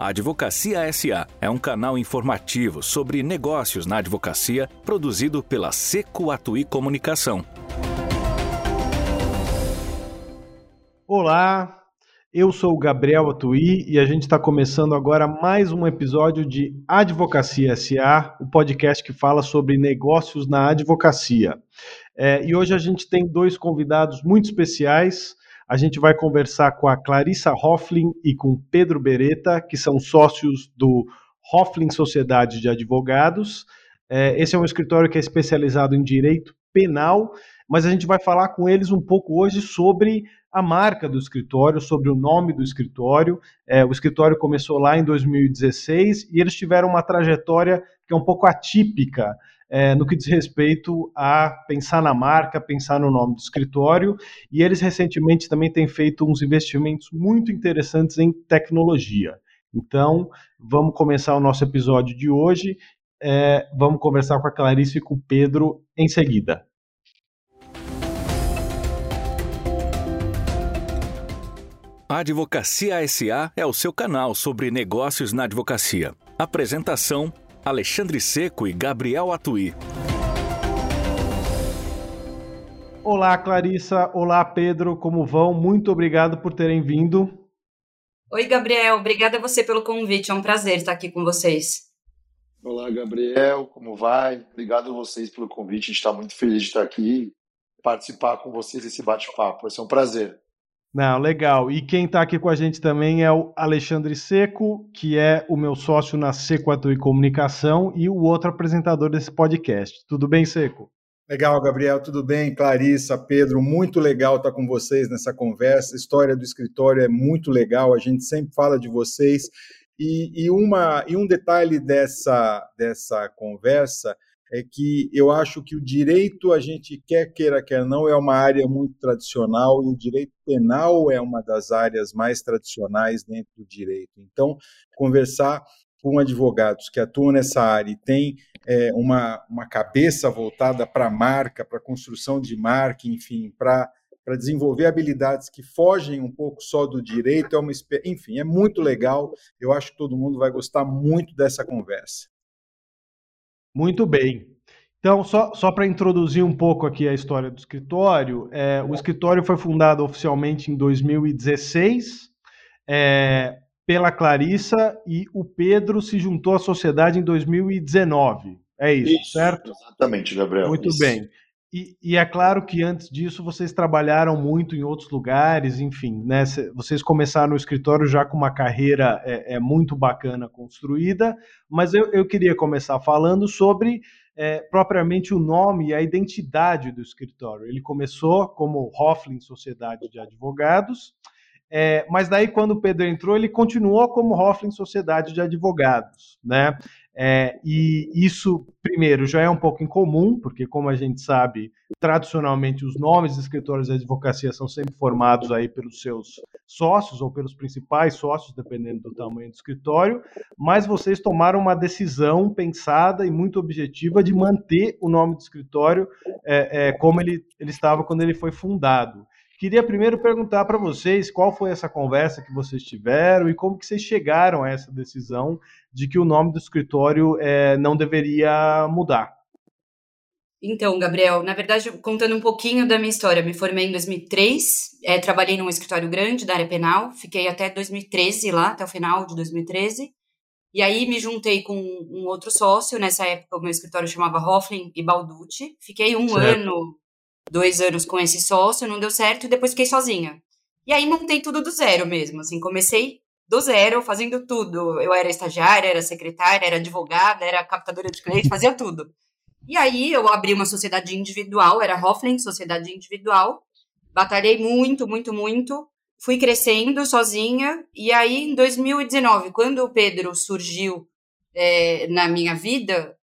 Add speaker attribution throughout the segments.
Speaker 1: A Advocacia SA é um canal informativo sobre negócios na advocacia produzido pela Seco Atui Comunicação.
Speaker 2: Olá, eu sou o Gabriel Atuí e a gente está começando agora mais um episódio de Advocacia SA, o podcast que fala sobre negócios na advocacia. É, e hoje a gente tem dois convidados muito especiais. A gente vai conversar com a Clarissa Hofflin e com Pedro Beretta, que são sócios do Hofflin Sociedade de Advogados. É, esse é um escritório que é especializado em direito penal, mas a gente vai falar com eles um pouco hoje sobre a marca do escritório, sobre o nome do escritório. É, o escritório começou lá em 2016 e eles tiveram uma trajetória que é um pouco atípica é, no que diz respeito a pensar na marca, pensar no nome do escritório, e eles recentemente também têm feito uns investimentos muito interessantes em tecnologia. Então, vamos começar o nosso episódio de hoje. É, vamos conversar com a Clarice e com o Pedro em seguida.
Speaker 1: A Advocacia SA é o seu canal sobre negócios na advocacia. Apresentação: Alexandre Seco e Gabriel Atuí.
Speaker 2: Olá, Clarissa. Olá, Pedro. Como vão? Muito obrigado por terem vindo.
Speaker 3: Oi, Gabriel. Obrigada a você pelo convite. É um prazer estar aqui com vocês.
Speaker 4: Olá, Gabriel. Como vai? Obrigado a vocês pelo convite. A gente está muito feliz de estar aqui participar com vocês desse bate-papo. Vai ser um prazer.
Speaker 2: Não, legal. E quem está aqui com a gente também é o Alexandre Seco, que é o meu sócio na Seco Atui Comunicação e o outro apresentador desse podcast. Tudo bem, Seco?
Speaker 5: Legal, Gabriel, tudo bem? Clarissa, Pedro, muito legal estar com vocês nessa conversa. A história do escritório é muito legal, a gente sempre fala de vocês. E, e, uma, e um detalhe dessa, dessa conversa é que eu acho que o direito, a gente quer queira, quer não, é uma área muito tradicional e o direito penal é uma das áreas mais tradicionais dentro do direito. Então, conversar com advogados que atuam nessa área e têm é, uma, uma cabeça voltada para a marca, para a construção de marca, enfim, para para desenvolver habilidades que fogem um pouco só do direito, é uma enfim, é muito legal. Eu acho que todo mundo vai gostar muito dessa conversa.
Speaker 2: Muito bem. Então, só, só para introduzir um pouco aqui a história do escritório, é, o escritório foi fundado oficialmente em 2016 é, pela Clarissa e o Pedro se juntou à sociedade em 2019. É isso, isso certo?
Speaker 4: Exatamente, Gabriel.
Speaker 2: Muito
Speaker 4: isso.
Speaker 2: bem. E, e, é claro que antes disso vocês trabalharam muito em outros lugares, enfim, né? Vocês começaram no escritório já com uma carreira é, é muito bacana construída, mas eu, eu queria começar falando sobre é, propriamente o nome e a identidade do escritório. Ele começou como Hofflin Sociedade de Advogados, é, mas daí, quando o Pedro entrou, ele continuou como Hofflin Sociedade de Advogados, né? É, e isso, primeiro, já é um pouco incomum, porque, como a gente sabe, tradicionalmente os nomes de escritórios de advocacia são sempre formados aí pelos seus sócios ou pelos principais sócios, dependendo do tamanho do escritório, mas vocês tomaram uma decisão pensada e muito objetiva de manter o nome do escritório é, é, como ele, ele estava quando ele foi fundado. Queria primeiro perguntar para vocês qual foi essa conversa que vocês tiveram e como que vocês chegaram a essa decisão de que o nome do escritório é, não deveria mudar.
Speaker 3: Então, Gabriel, na verdade, contando um pouquinho da minha história, me formei em 2003, é, trabalhei num escritório grande da área penal, fiquei até 2013 lá, até o final de 2013, e aí me juntei com um outro sócio, nessa época o meu escritório chamava Hofflin e Balducci, fiquei um certo. ano dois anos com esse sócio, não deu certo, e depois fiquei sozinha. E aí montei tudo do zero mesmo, assim, comecei do zero, fazendo tudo. Eu era estagiária, era secretária, era advogada, era captadora de clientes, fazia tudo. E aí eu abri uma sociedade individual, era Hoffling, sociedade individual. Batalhei muito, muito, muito. Fui crescendo sozinha. E aí, em 2019, quando o Pedro surgiu é, na minha vida,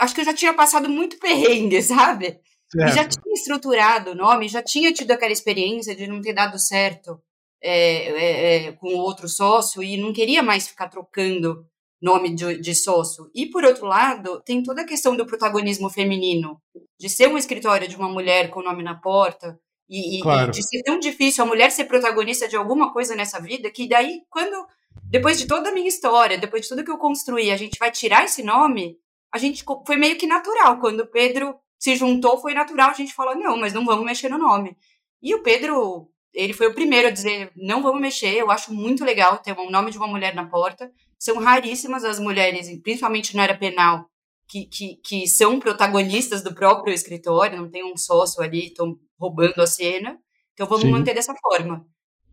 Speaker 3: acho que eu já tinha passado muito perrengue, sabe? Certo. E já tinha estruturado o nome, já tinha tido aquela experiência de não ter dado certo é, é, é, com outro sócio e não queria mais ficar trocando nome de, de, sócio. E, por outro lado, tem toda a questão do protagonismo feminino, de ser um escritório de uma mulher com o nome na porta, e, claro. e, de ser tão difícil a mulher ser protagonista de alguma coisa nessa vida, que daí, quando depois de toda a minha história, depois de tudo que eu construí, a gente vai tirar esse nome? A gente foi meio que natural. Quando o Pedro se juntou, foi natural a gente falar, não, mas não vamos mexer no nome. E o Pedro, ele foi o primeiro a dizer, não vamos mexer, eu acho muito legal ter o nome de uma mulher na porta. São raríssimas as mulheres, principalmente na área penal, que, que, que são protagonistas do próprio escritório, não tem um sócio ali, estão roubando a cena. Então vamos Sim. manter dessa forma.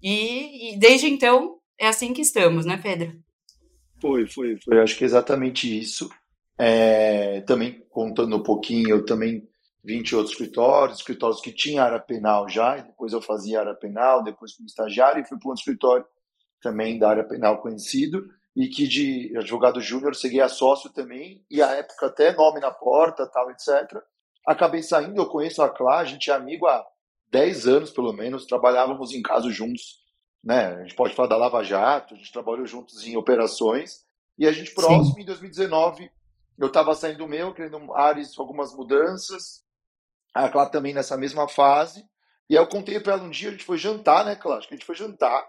Speaker 3: E, e, desde então é assim que estamos, né, Pedro?
Speaker 4: Foi, foi, foi. Acho que é exatamente isso. É, também contando um pouquinho, eu também vim de outros escritórios, escritórios que tinham área penal já, e depois eu fazia área penal, depois como estagiário, e fui para um escritório também da área penal conhecido, e que de advogado júnior segui a sócio também, e a época até nome na porta, tal, etc. Acabei saindo, eu conheço a Clá, a gente é amigo há 10 anos pelo menos, trabalhávamos em casos juntos, né? A gente pode falar da Lava Jato, a gente trabalhou juntos em operações, e a gente próximo, Sim. em 2019, eu estava saindo do meu, querendo áreas, algumas mudanças, a Clá também nessa mesma fase, e aí eu contei para ela um dia, a gente foi jantar, né, Clá? Acho que a gente foi jantar,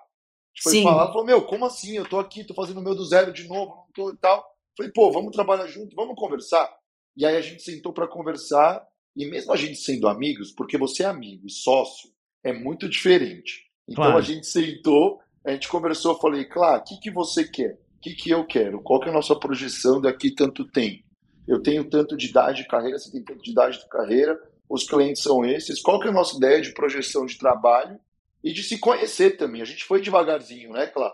Speaker 4: foi Sim. falar, falou, meu, como assim? Eu tô aqui, tô fazendo o meu do zero de novo, não tô e tal. Falei, pô, vamos trabalhar junto, vamos conversar. E aí a gente sentou para conversar, e mesmo a gente sendo amigos, porque você é amigo e sócio, é muito diferente. Então claro. a gente sentou, a gente conversou, falei, claro, o que, que você quer? O que, que eu quero? Qual que é a nossa projeção daqui tanto tempo? Eu tenho tanto de idade de carreira, você tem tanto de idade de carreira, os clientes são esses, qual que é a nossa ideia de projeção de trabalho e de se conhecer também. A gente foi devagarzinho, né, Clá?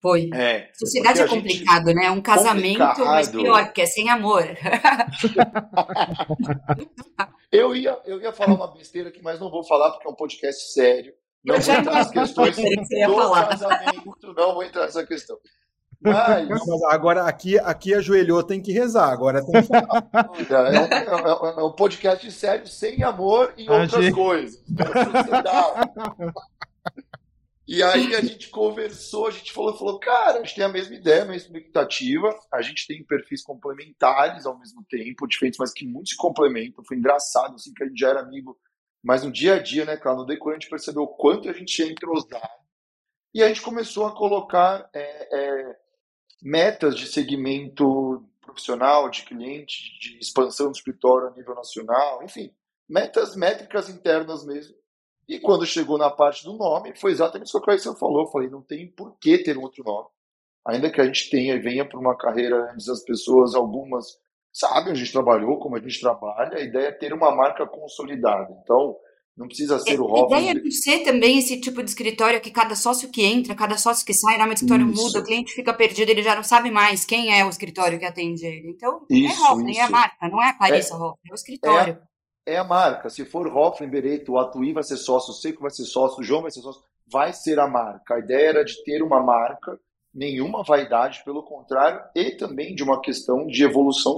Speaker 3: Foi. É, Sociedade é complicado, gente... né? Um casamento, complicado. mas pior, porque é sem amor.
Speaker 4: eu, ia, eu ia falar uma besteira aqui, mas não vou falar porque é um podcast sério. Não vou entrar nas questões do casamento, não vou entrar nessa questão.
Speaker 5: Mas... Mas... agora aqui, aqui ajoelhou, tem que rezar. Agora tem que.
Speaker 4: É, um, é, um, é um podcast sério, sem amor e outras gente... coisas. E aí a gente conversou, a gente falou, falou, cara, a gente tem a mesma ideia, a mesma expectativa, a gente tem perfis complementares ao mesmo tempo, diferentes, mas que muito se complementam. Foi engraçado, assim, que a gente já era amigo, mas no dia a dia, né, cara, no decorrer a gente percebeu o quanto a gente ia entrosar. E a gente começou a colocar é, é, metas de segmento profissional, de cliente, de expansão do escritório a nível nacional, enfim, metas métricas internas mesmo. E quando chegou na parte do nome, foi exatamente isso que a Clarissa falou. Eu falei, não tem por que ter um outro nome. Ainda que a gente tenha e venha para uma carreira antes das pessoas, algumas sabem, a gente trabalhou como a gente trabalha, a ideia é ter uma marca consolidada. Então, não precisa ser é, o Robin.
Speaker 3: A ideia é ser também esse tipo de escritório que cada sócio que entra, cada sócio que sai, o nome do escritório isso. muda, o cliente fica perdido, ele já não sabe mais quem é o escritório que atende ele. Então, é isso, é Hoffman, é a marca, não é a Clarissa é, Hoffman, é o escritório.
Speaker 4: É, é, a marca. Se for Hoffman, Bereto, o Atuí vai ser sócio, o Seco vai ser sócio, o João vai ser sócio, vai ser a marca. A ideia era de ter uma marca, nenhuma vaidade, pelo contrário, e também de uma questão de evolução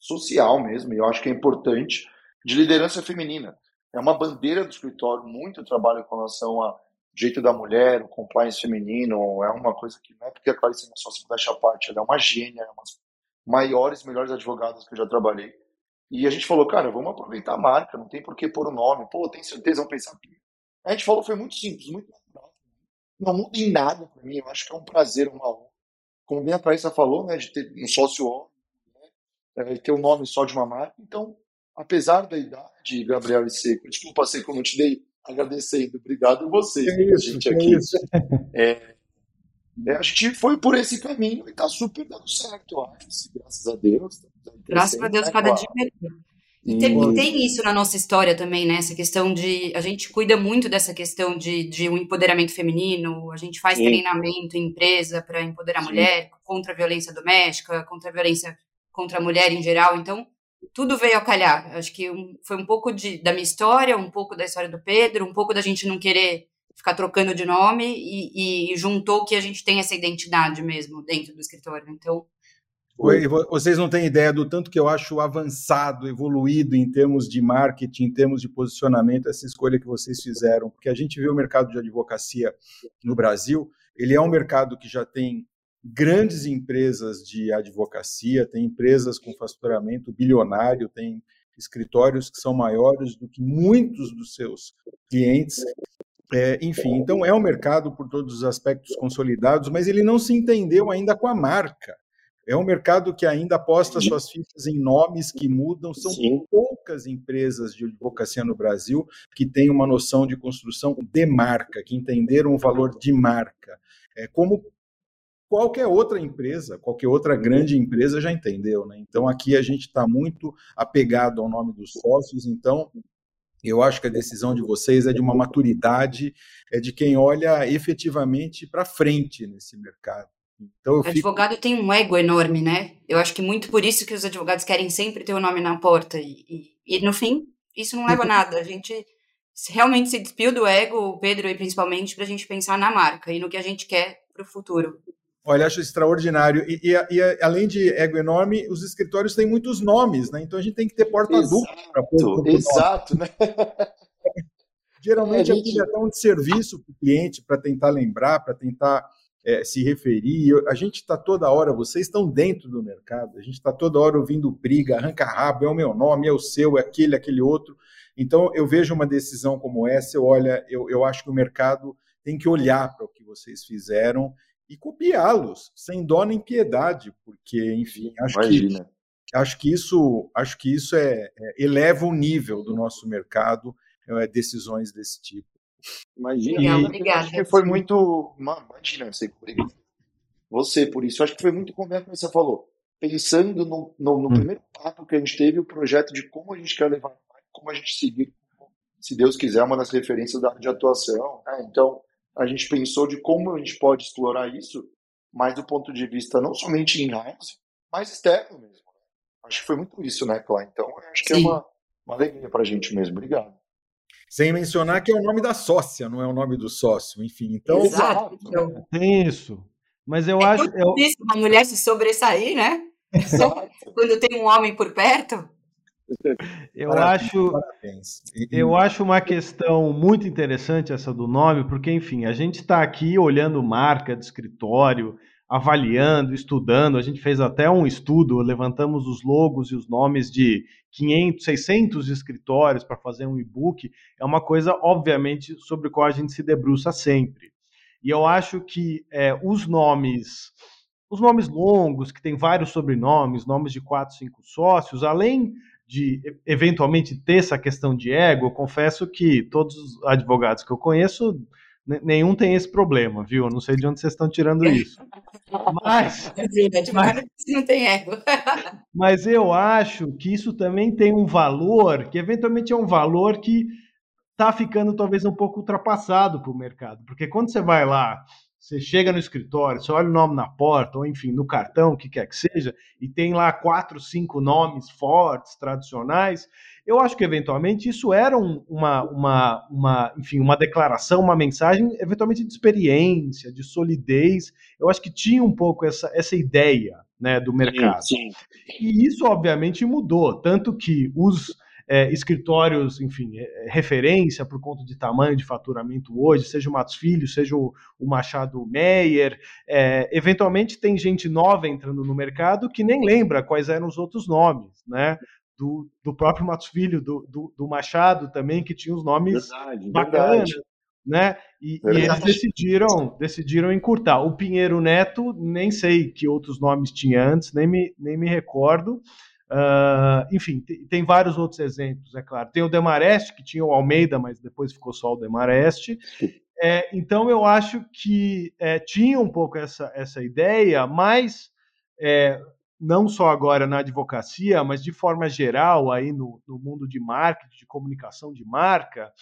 Speaker 4: social mesmo, e eu acho que é importante, de liderança feminina é uma bandeira do escritório, muito trabalho com relação a jeito da mulher, o compliance feminino, é uma coisa que não é porque a Clarice é só se deixa a parte, ela é uma gênia, é uma das maiores, melhores advogadas que eu já trabalhei. E a gente falou, cara, vamos aproveitar a marca, não tem por que pôr o nome. Pô, tem certeza, vamos pensar. A gente falou, foi muito simples, muito natural. Não muda em nada para mim, eu acho que é um prazer, uma honra. Como bem a Clarissa falou, né, de ter um sócio homem, né, ter o um nome só de uma marca. Então, apesar da idade, Gabriel e Seco, desculpa, Seco, não te dei agradecendo, obrigado a vocês,
Speaker 5: é isso, gente aqui. É isso.
Speaker 4: É, é, a gente foi por esse caminho e está super dando certo, eu acho, graças a Deus.
Speaker 3: Graças a Deus, cada dia melhor. E tem, tem, isso na nossa história também, né? Essa questão de. A gente cuida muito dessa questão de, de um empoderamento feminino, a gente faz Sim. treinamento em empresa para empoderar a mulher, contra a violência doméstica, contra a violência contra a mulher em geral. Então, tudo veio a calhar. Acho que foi um pouco de, da minha história, um pouco da história do Pedro, um pouco da gente não querer ficar trocando de nome e, e juntou que a gente tem essa identidade mesmo dentro do escritório. Então.
Speaker 5: Vocês não têm ideia do tanto que eu acho avançado, evoluído em termos de marketing, em termos de posicionamento, essa escolha que vocês fizeram, porque a gente vê o mercado de advocacia no Brasil, ele é um mercado que já tem grandes empresas de advocacia, tem empresas com faturamento bilionário, tem escritórios que são maiores do que muitos dos seus clientes. É, enfim, então é um mercado por todos os aspectos consolidados, mas ele não se entendeu ainda com a marca. É um mercado que ainda aposta suas fichas em nomes que mudam. São Sim. poucas empresas de advocacia no Brasil que têm uma noção de construção de marca, que entenderam o valor de marca. É como qualquer outra empresa, qualquer outra grande empresa já entendeu. Né? Então aqui a gente está muito apegado ao nome dos sócios. Então eu acho que a decisão de vocês é de uma maturidade, é de quem olha efetivamente para frente nesse mercado.
Speaker 3: Então, fico... advogado tem um ego enorme, né? Eu acho que muito por isso que os advogados querem sempre ter o nome na porta. E, e, e no fim, isso não leva a nada. A gente realmente se despiu do ego, Pedro, e principalmente, para a gente pensar na marca e no que a gente quer para o futuro.
Speaker 5: Olha, acho extraordinário. E, e, e, além de ego enorme, os escritórios têm muitos nomes, né? Então a gente tem que ter porta-dupla
Speaker 4: para pôr. Exato, né?
Speaker 5: Geralmente é, gente... é um de serviço para o cliente, para tentar lembrar, para tentar é, se referir. A gente está toda hora, vocês estão dentro do mercado, a gente está toda hora ouvindo briga, arranca rabo, é o meu nome, é o seu, é aquele, aquele outro. Então eu vejo uma decisão como essa, eu olha, eu, eu acho que o mercado tem que olhar para o que vocês fizeram e copiá-los, sem dó nem piedade, porque, enfim, acho Imagina. que acho que isso acho que isso é, é eleva o nível do nosso mercado é, decisões desse tipo
Speaker 4: imagina e, obrigada acho que foi muito imagina você você por isso acho que foi muito como você falou pensando no, no, no hum. primeiro papo que a gente teve o projeto de como a gente quer levar como a gente seguir se Deus quiser uma das referências da área de atuação né? então a gente pensou de como a gente pode explorar isso, mas do ponto de vista não somente in-house, mas externo mesmo. Né? Acho que foi muito isso, né, Clá? Então, acho que é Sim. é uma, uma alegria para a gente mesmo. Obrigado.
Speaker 5: Sem mencionar que é o nome da sócia, não é o nome do sócio, enfim. Então,
Speaker 3: Exato.
Speaker 2: tem isso. Mas eu
Speaker 3: é
Speaker 2: acho.
Speaker 3: É difícil uma mulher se sobressair, né? Quando tem um homem por perto.
Speaker 2: Eu parabéns, acho, parabéns. eu acho uma questão muito interessante essa do nome, porque enfim, a gente está aqui olhando marca de escritório, avaliando, estudando. A gente fez até um estudo, levantamos os logos e os nomes de 500, 600 escritórios para fazer um e-book. É uma coisa, obviamente, sobre a qual a gente se debruça sempre. E eu acho que é, os nomes, os nomes longos, que tem vários sobrenomes, nomes de quatro, cinco sócios, além de eventualmente ter essa questão de ego, eu confesso que todos os advogados que eu conheço, nenhum tem esse problema, viu? Eu não sei de onde vocês estão tirando isso. Mas.
Speaker 3: mas não tem ego.
Speaker 2: mas eu acho que isso também tem um valor, que eventualmente é um valor que está ficando talvez um pouco ultrapassado para o mercado. Porque quando você vai lá você chega no escritório, você olha o nome na porta, ou enfim, no cartão, o que quer que seja, e tem lá quatro, cinco nomes fortes, tradicionais. Eu acho que, eventualmente, isso era um, uma, uma, uma, enfim, uma declaração, uma mensagem, eventualmente, de experiência, de solidez. Eu acho que tinha um pouco essa, essa ideia né, do mercado. Sim, sim. E isso, obviamente, mudou. Tanto que os é, escritórios, enfim, é, é, referência por conta de tamanho de faturamento hoje, seja o Matos Filho, seja o, o Machado Meyer, é, eventualmente tem gente nova entrando no mercado que nem lembra quais eram os outros nomes, né? Do, do próprio Matos Filho, do, do, do Machado também, que tinha os nomes verdade, bacanas. Verdade né? E, e, eles decidiram, decidiram encurtar. O Pinheiro Neto, nem sei que outros nomes tinha antes, nem me, nem me recordo. Uh, enfim, tem, vários outros exemplos, é claro. Tem o Demarest, que tinha o Almeida, mas depois ficou só o Demarest. É, então, eu acho que é, tinha um pouco essa, essa ideia, mas é, não só agora na advocacia, mas de forma geral aí no, no mundo de marketing, de comunicação de marca,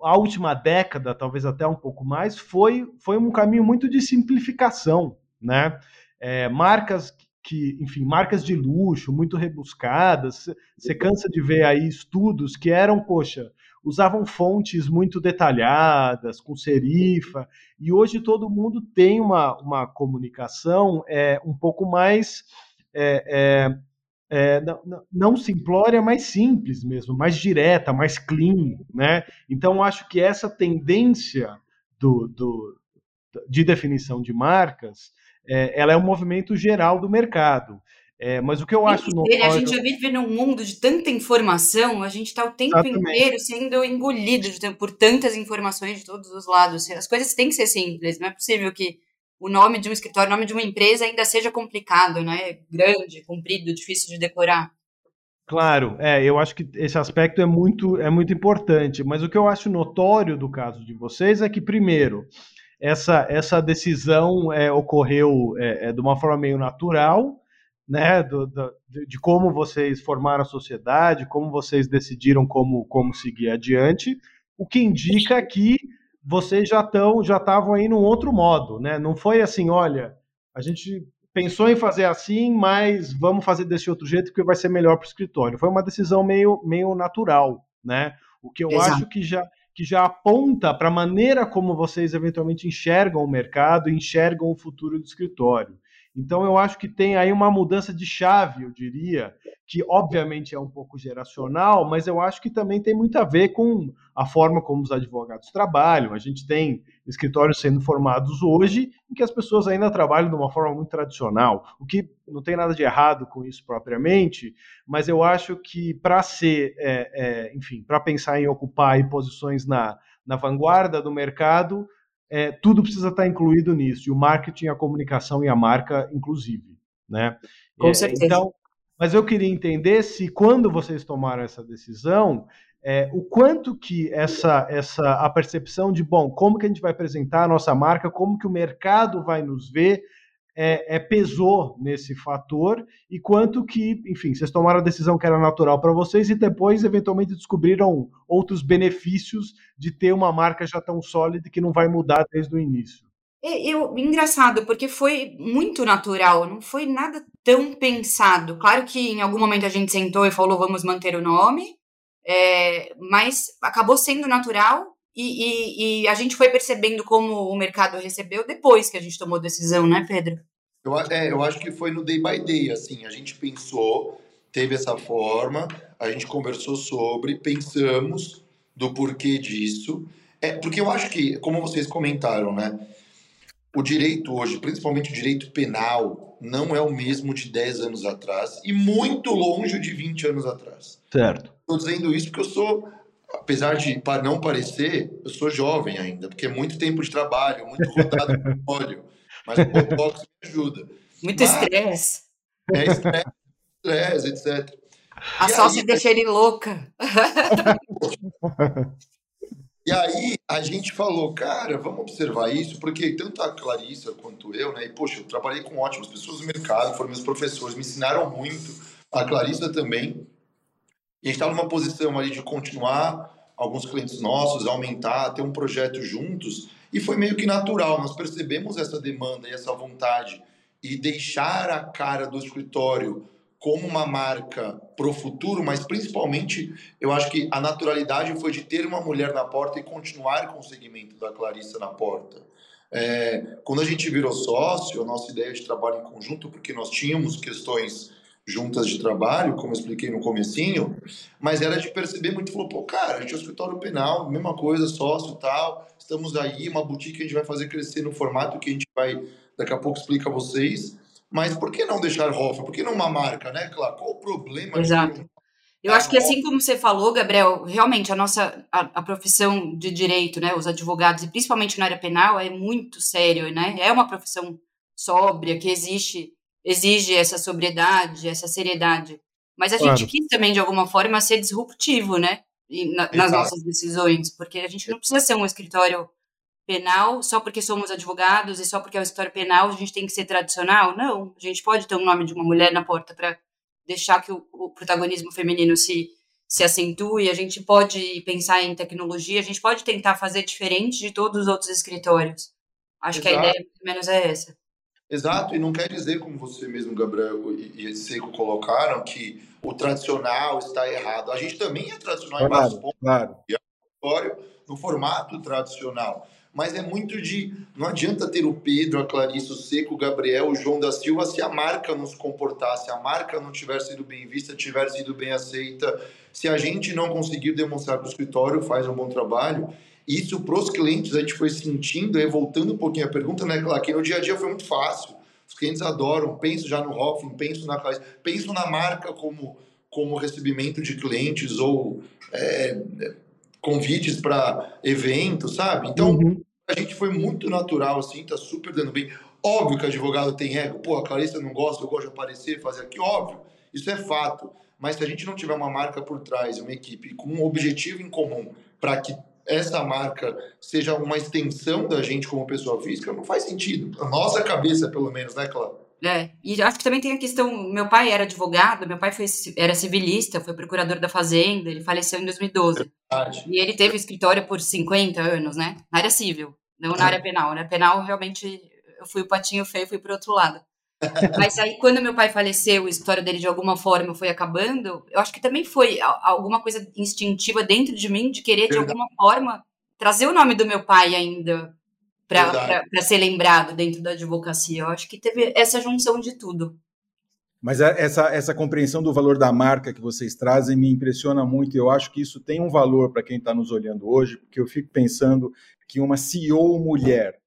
Speaker 2: a última década, talvez até um pouco mais, foi, foi um caminho muito de simplificação, né? É, marcas que, enfim, marcas de luxo muito rebuscadas. Você cansa de ver aí estudos que eram, poxa, usavam fontes muito detalhadas, com serifa, e hoje todo mundo tem uma, uma comunicação é, um pouco mais. É, é, é não, não simplória, mais simples mesmo, mais direta, mais clean, né? Então acho que essa tendência do, do de definição de marcas é, ela é um movimento geral do mercado. É, mas o que eu acho
Speaker 3: notório... A gente já vive num mundo de tanta informação, a gente está o tempo Exatamente. inteiro sendo engolido por tantas informações de todos os lados. As coisas têm que ser simples, não é possível que o nome de um escritório, o nome de uma empresa ainda seja complicado, né? Grande, comprido, difícil de decorar.
Speaker 2: Claro, é, eu acho que esse aspecto é muito, é muito importante, mas o que eu acho notório do caso de vocês é que, primeiro, essa, essa decisão é, ocorreu é, de uma forma meio natural, né, do, do, de como vocês formaram a sociedade, como vocês decidiram como, como seguir adiante, o que indica que vocês já estão já estavam aí num outro modo, né? Não foi assim, olha, a gente pensou em fazer assim, mas vamos fazer desse outro jeito porque vai ser melhor para o escritório. Foi uma decisão meio, meio natural, né? O que eu Exato. acho que já, que já aponta para a maneira como vocês eventualmente enxergam o mercado, enxergam o futuro do escritório. Então eu acho que tem aí uma mudança de chave, eu diria, que obviamente é um pouco geracional, mas eu acho que também tem muito a ver com a forma como os advogados trabalham. A gente tem escritórios sendo formados hoje em que as pessoas ainda trabalham de uma forma muito tradicional, o que não tem nada de errado com isso propriamente, mas eu acho que para ser, é, é, enfim, para pensar em ocupar posições na, na vanguarda do mercado, é, tudo precisa estar incluído nisso, e o marketing, a comunicação e a marca, inclusive. Né?
Speaker 3: Com é, certeza. Então,
Speaker 2: mas eu queria entender se quando vocês tomaram essa decisão, é, o quanto que essa, essa a percepção de bom, como que a gente vai apresentar a nossa marca, como que o mercado vai nos ver, é, é, pesou nesse fator e quanto que, enfim, vocês tomaram a decisão que era natural para vocês e depois, eventualmente, descobriram outros benefícios de ter uma marca já tão sólida que não vai mudar desde o início.
Speaker 3: É, eu, engraçado, porque foi muito natural, não foi nada tão pensado. Claro que em algum momento a gente sentou e falou vamos manter o nome, é, mas acabou sendo natural e, e, e, a gente foi percebendo como o mercado recebeu depois que a gente tomou decisão, né, Pedro?
Speaker 4: Eu, é, eu acho que foi no day by day, assim, a gente pensou, teve essa forma, a gente conversou sobre, pensamos do porquê disso. É, porque eu acho que, como vocês comentaram, né, o direito hoje, principalmente o direito penal, não é o mesmo de 10 anos atrás e muito longe de 20 anos atrás.
Speaker 2: Certo.
Speaker 4: Estou dizendo isso porque eu sou apesar de não parecer, eu sou jovem ainda, porque é muito tempo de trabalho, muito rodado no óleo, mas o botox me ajuda.
Speaker 3: Muito estresse.
Speaker 4: É estresse, etc.
Speaker 3: A e sócia aí, deixa ele louca.
Speaker 4: E aí a gente falou, cara, vamos observar isso, porque tanto a Clarissa quanto eu, né? E, poxa, eu trabalhei com ótimas pessoas no mercado, foram meus professores, me ensinaram muito. A Clarissa também. E a gente estava numa posição ali de continuar alguns clientes nossos, aumentar, ter um projeto juntos, e foi meio que natural. Nós percebemos essa demanda e essa vontade e deixar a cara do escritório como uma marca para o futuro, mas principalmente eu acho que a naturalidade foi de ter uma mulher na porta e continuar com o segmento da Clarissa na porta. É, quando a gente virou sócio, a nossa ideia de trabalho em conjunto, porque nós tínhamos questões juntas de trabalho, como eu expliquei no comecinho, mas era de perceber muito, falou, pô, cara, a gente é um escritório penal, mesma coisa, sócio tal, estamos aí, uma boutique que a gente vai fazer crescer no formato que a gente vai, daqui a pouco explica a vocês, mas por que não deixar Hoffer? Por que não uma marca, né, Claro, qual o problema?
Speaker 3: Exato. Eu acho que assim como você falou, Gabriel, realmente a nossa a, a, profissão de direito, né, os advogados e principalmente na área penal é muito sério, né? É uma profissão sóbria que existe exige essa sobriedade, essa seriedade. Mas a claro. gente quis também, de alguma forma, ser disruptivo, né? Na, nas nossas decisões, porque a gente não precisa ser um escritório penal só porque somos advogados e só porque é um escritório penal a gente tem que ser tradicional. Não, a gente pode ter o um nome de uma mulher na porta para deixar que o, o, protagonismo feminino se, se acentue, a gente pode pensar em tecnologia, a gente pode tentar fazer diferente de todos os outros escritórios. Acho Exato. que a ideia, pelo menos, é essa.
Speaker 4: Exato, e não quer dizer, como você mesmo, Gabriel e Seco colocaram, que o tradicional está errado. A gente também é tradicional claro, em vários pontos. Claro. É no formato tradicional. Mas é muito de. Não adianta ter o Pedro, a Clarice, o Seco, o Gabriel, o João da Silva se a marca não se comportasse, se a marca não tiver sido bem vista, tiver sido bem aceita, se a gente não conseguir demonstrar que o escritório faz um bom trabalho. Isso para os clientes a gente foi sentindo, e voltando um pouquinho a pergunta, né, Claro, que no dia a dia foi muito fácil. Os clientes adoram, penso já no Hoffman, penso na penso na marca como, como recebimento de clientes ou é, convites para eventos, sabe? Então, uhum. a gente foi muito natural, assim, tá super dando bem. Óbvio que advogado tem ego. Pô, a Clarissa não gosta, eu gosto de aparecer, fazer aqui, óbvio. Isso é fato. Mas se a gente não tiver uma marca por trás, uma equipe com um objetivo em comum para que essa marca seja uma extensão da gente como pessoa física, não faz sentido. A nossa cabeça, pelo menos, né, Cláudio?
Speaker 3: É, e acho que também tem a questão. Meu pai era advogado, meu pai foi, era civilista, foi procurador da Fazenda, ele faleceu em 2012. Verdade. E ele teve escritório por 50 anos, né? Na área civil, não na área penal. Na área penal, realmente, eu fui o patinho feio, fui para outro lado. Mas aí, quando meu pai faleceu, a história dele de alguma forma foi acabando, eu acho que também foi alguma coisa instintiva dentro de mim, de querer, Verdade. de alguma forma, trazer o nome do meu pai ainda para ser lembrado dentro da advocacia. Eu acho que teve essa junção de tudo.
Speaker 5: Mas essa, essa compreensão do valor da marca que vocês trazem me impressiona muito. Eu acho que isso tem um valor para quem está nos olhando hoje, porque eu fico pensando que uma CEO mulher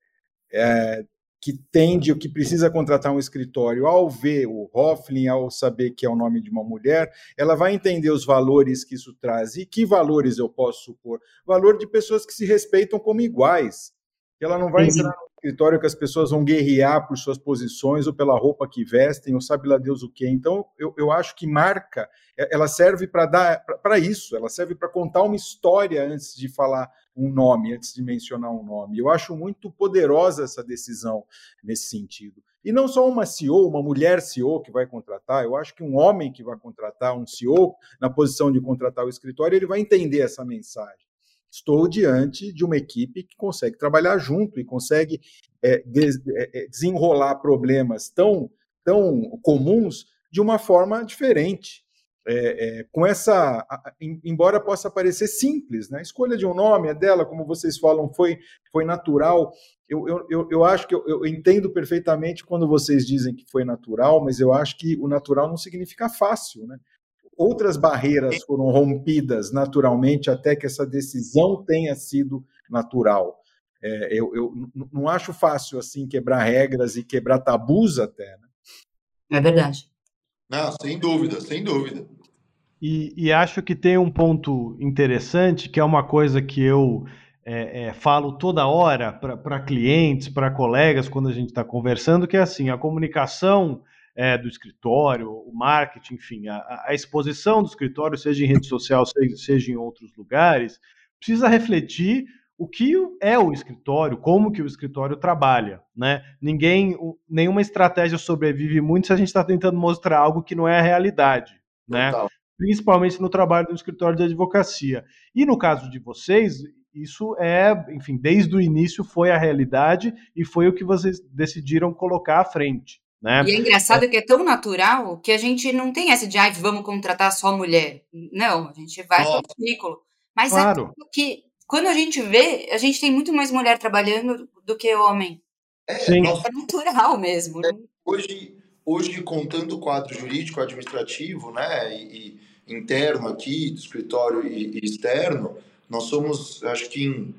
Speaker 5: é, que tende ou que precisa contratar um escritório, ao ver o Hoffling, ao saber que é o nome de uma mulher, ela vai entender os valores que isso traz. E que valores eu posso supor? Valor de pessoas que se respeitam como iguais. Ela não vai entrar no escritório que as pessoas vão guerrear por suas posições ou pela roupa que vestem, ou sabe lá Deus o quê. Então, eu, eu acho que marca, ela serve para dar para isso, ela serve para contar uma história antes de falar um nome, antes de mencionar um nome. Eu acho muito poderosa essa decisão nesse sentido. E não só uma CEO, uma mulher CEO que vai contratar, eu acho que um homem que vai contratar, um CEO na posição de contratar o escritório, ele vai entender essa mensagem. Estou diante de uma equipe que consegue trabalhar junto e consegue é, des, é, desenrolar problemas tão, tão comuns de uma forma diferente é, é, com essa, embora possa parecer simples, né? A escolha de um nome, a dela, como vocês falam, foi, foi natural. Eu, eu, eu acho que eu, eu, entendo perfeitamente quando vocês dizem que foi natural, mas eu acho que o natural não significa fácil, né? Outras barreiras foram rompidas naturalmente até que essa decisão tenha sido natural. É, eu, eu não acho fácil assim quebrar regras e quebrar tabus até. Né?
Speaker 3: É verdade.
Speaker 4: Não, sem dúvida, sem dúvida.
Speaker 2: E, e, acho que tem um ponto interessante, que é uma coisa que eu é, é, falo toda hora para clientes, para colegas, quando a gente está conversando, que é assim, a comunicação é, do escritório, o marketing, enfim, a, a, exposição do escritório, seja em rede social, seja, seja em outros lugares, precisa refletir o que é o escritório, como que o escritório trabalha, né? Ninguém, nenhuma estratégia sobrevive muito se a gente está tentando mostrar algo que não é a realidade, né? Principalmente no trabalho do escritório de advocacia. E no caso de vocês, isso é, enfim, desde o início foi a realidade e foi o que vocês decidiram colocar à frente. Né?
Speaker 3: E é engraçado é. que é tão natural que a gente não tem essa de ah, vamos contratar só mulher. Não, a gente vai oh. pro currículo. Mas é claro. é que quando a gente vê, a gente tem muito mais mulher trabalhando do que homem.
Speaker 4: É, Sim.
Speaker 3: é natural mesmo.
Speaker 4: É, hoje, hoje, contando o quadro jurídico administrativo, né, e, e interno aqui, do escritório e, e, externo, nós somos, acho que em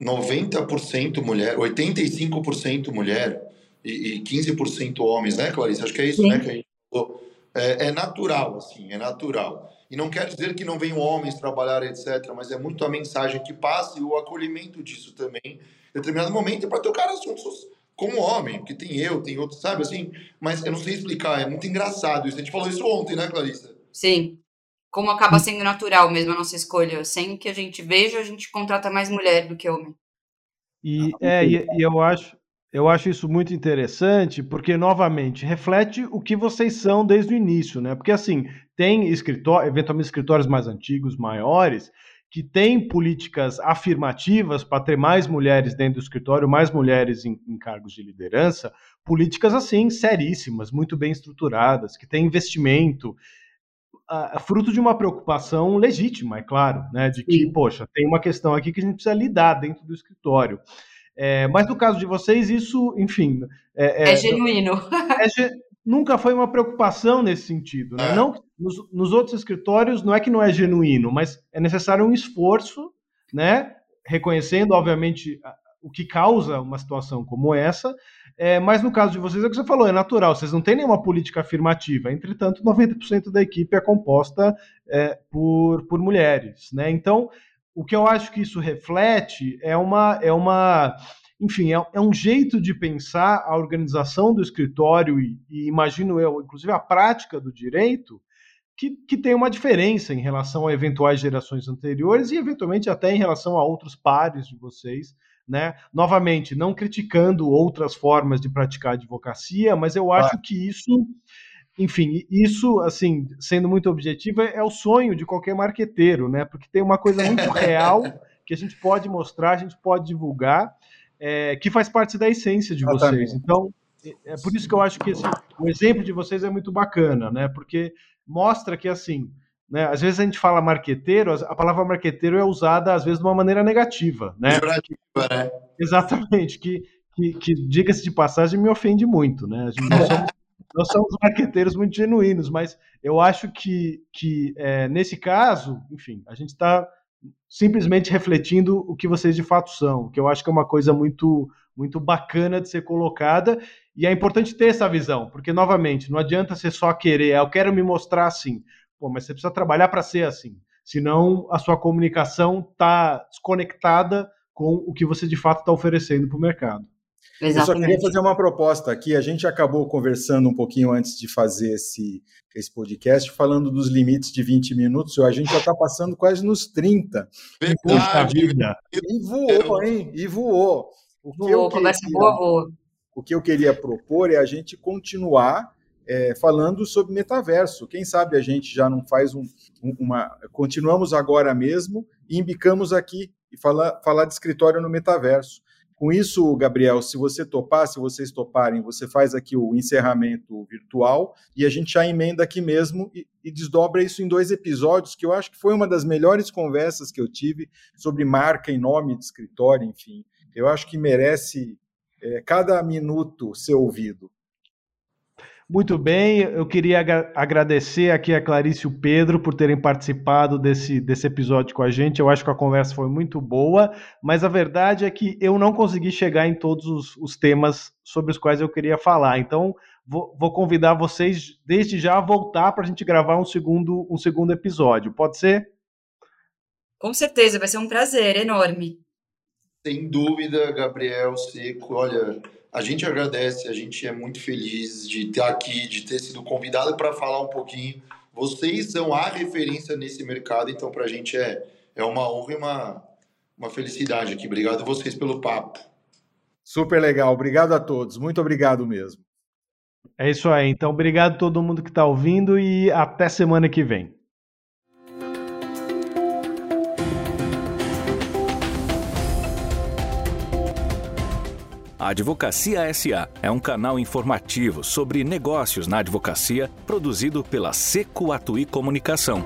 Speaker 4: 90% mulher, 85% mulher e, e 15% homens, né, Clarice? Acho que é isso, Sim. né, que a gente falou. É, é natural, assim, é natural. E não quer dizer que não venham homens trabalhar, etc., mas é muito a mensagem que passa e o acolhimento disso também, em determinado momento, para tocar assuntos como homem, porque tem eu, tem outros, sabe assim? Mas eu não sei explicar, é muito engraçado isso. A gente falou isso ontem, né, Clarissa?
Speaker 3: Sim. Como acaba sendo natural mesmo a nossa escolha. Sem que a gente veja, a gente contrata mais mulher do que homem.
Speaker 2: E, é, e, e eu acho, eu acho isso muito interessante, porque, novamente, reflete o que vocês são desde o início, né? Porque, assim, tem escritórios, eventualmente escritórios mais antigos, maiores, que têm políticas afirmativas para ter mais mulheres dentro do escritório, mais mulheres em, em cargos de liderança, políticas, assim, seríssimas, muito bem estruturadas, que têm investimento, uh, fruto de uma preocupação legítima, é claro, né? De que, Sim. poxa, tem uma questão aqui que a gente precisa lidar dentro do escritório. É, mas no caso de vocês, isso, enfim.
Speaker 3: É, é, é genuíno.
Speaker 2: É, nunca foi uma preocupação nesse sentido. Né? É. Não, nos, nos, outros escritórios, não é que não é genuíno, mas é necessário um esforço, né? reconhecendo, obviamente, o que causa uma situação como essa, É, mas no caso de vocês, é o que você falou, é natural, vocês não têm nenhuma política afirmativa. Entretanto, 90% da equipe é composta é, por, por mulheres. Né? Então, o que eu acho que isso reflete é uma. É uma enfim, é, é um jeito de pensar a organização do escritório e, e imagino eu, inclusive a prática do direito, que, que, tem uma diferença em relação a eventuais gerações anteriores e, eventualmente, até em relação a outros pares de vocês. Né? Novamente, não criticando outras formas de praticar advocacia, mas eu acho que isso, enfim, isso, assim, sendo muito objetivo, é, o sonho de qualquer marqueteiro, né? Porque tem uma coisa muito real que a gente pode mostrar, a gente pode divulgar, é, que faz parte da essência de vocês. Então, é, é por isso que eu acho que esse, o exemplo de vocês é muito bacana, né? Porque mostra que, assim, né, às vezes a gente fala marqueteiro, a palavra marqueteiro é usada, às vezes, de uma maneira negativa, né? né? Exatamente, que, que, que diga-se de passagem, me ofende muito, né? Gente, nós, somos, nós, somos, marqueteiros muito genuínos, mas eu acho que, que é, nesse caso, enfim, a gente está simplesmente refletindo o que vocês de fato são, que eu acho que é uma coisa muito muito bacana de ser colocada e é importante ter essa visão, porque novamente não adianta você só querer, ah, eu quero me mostrar assim, pô, mas você precisa trabalhar para ser assim, senão a sua comunicação está desconectada com o que você de fato está oferecendo para o mercado.
Speaker 5: Exatamente. Eu só queria fazer uma proposta aqui. A gente acabou conversando um pouquinho antes de fazer esse, esse podcast, falando dos limites de 20 minutos. A gente já está passando quase nos 30.
Speaker 4: Verdade.
Speaker 5: E voou, hein? E voou.
Speaker 3: O que voou, conversa queria, boa.
Speaker 5: O que eu queria propor é a gente continuar é, falando sobre metaverso. Quem sabe a gente já não faz um, uma. Continuamos agora mesmo e embicamos aqui e falar, falar de escritório no metaverso. Com isso, Gabriel, se você topar, se vocês toparem, você faz aqui o encerramento virtual e a gente já emenda aqui mesmo e, e, desdobra isso em dois episódios, que eu acho que foi uma das melhores conversas que eu tive sobre marca e nome de escritório, enfim. Eu acho que merece é, cada minuto ser ouvido.
Speaker 2: Muito bem, eu queria agradecer aqui a Clarice e o Pedro por terem participado desse, desse episódio com a gente. Eu acho que a conversa foi muito boa, mas a verdade é que eu não consegui chegar em todos os, os temas sobre os quais eu queria falar. Então, vou, vou convidar vocês desde já a voltar para a gente gravar um segundo, um segundo episódio. Pode ser?
Speaker 3: Com certeza, vai ser um prazer enorme.
Speaker 4: Sem dúvida, Gabriel Seco. Olha, a gente agradece, a gente é muito feliz de estar aqui, de ter sido convidado para falar um pouquinho. Vocês são a referência nesse mercado, então para a gente é, é uma honra e uma, uma felicidade aqui. Obrigado a vocês pelo papo.
Speaker 5: Super legal, obrigado a todos, muito obrigado mesmo.
Speaker 2: É isso aí, então obrigado a todo mundo que está ouvindo e até semana que vem.
Speaker 1: A Advocacia SA é um canal informativo sobre negócios na advocacia produzido pela Seco Atuí Comunicação.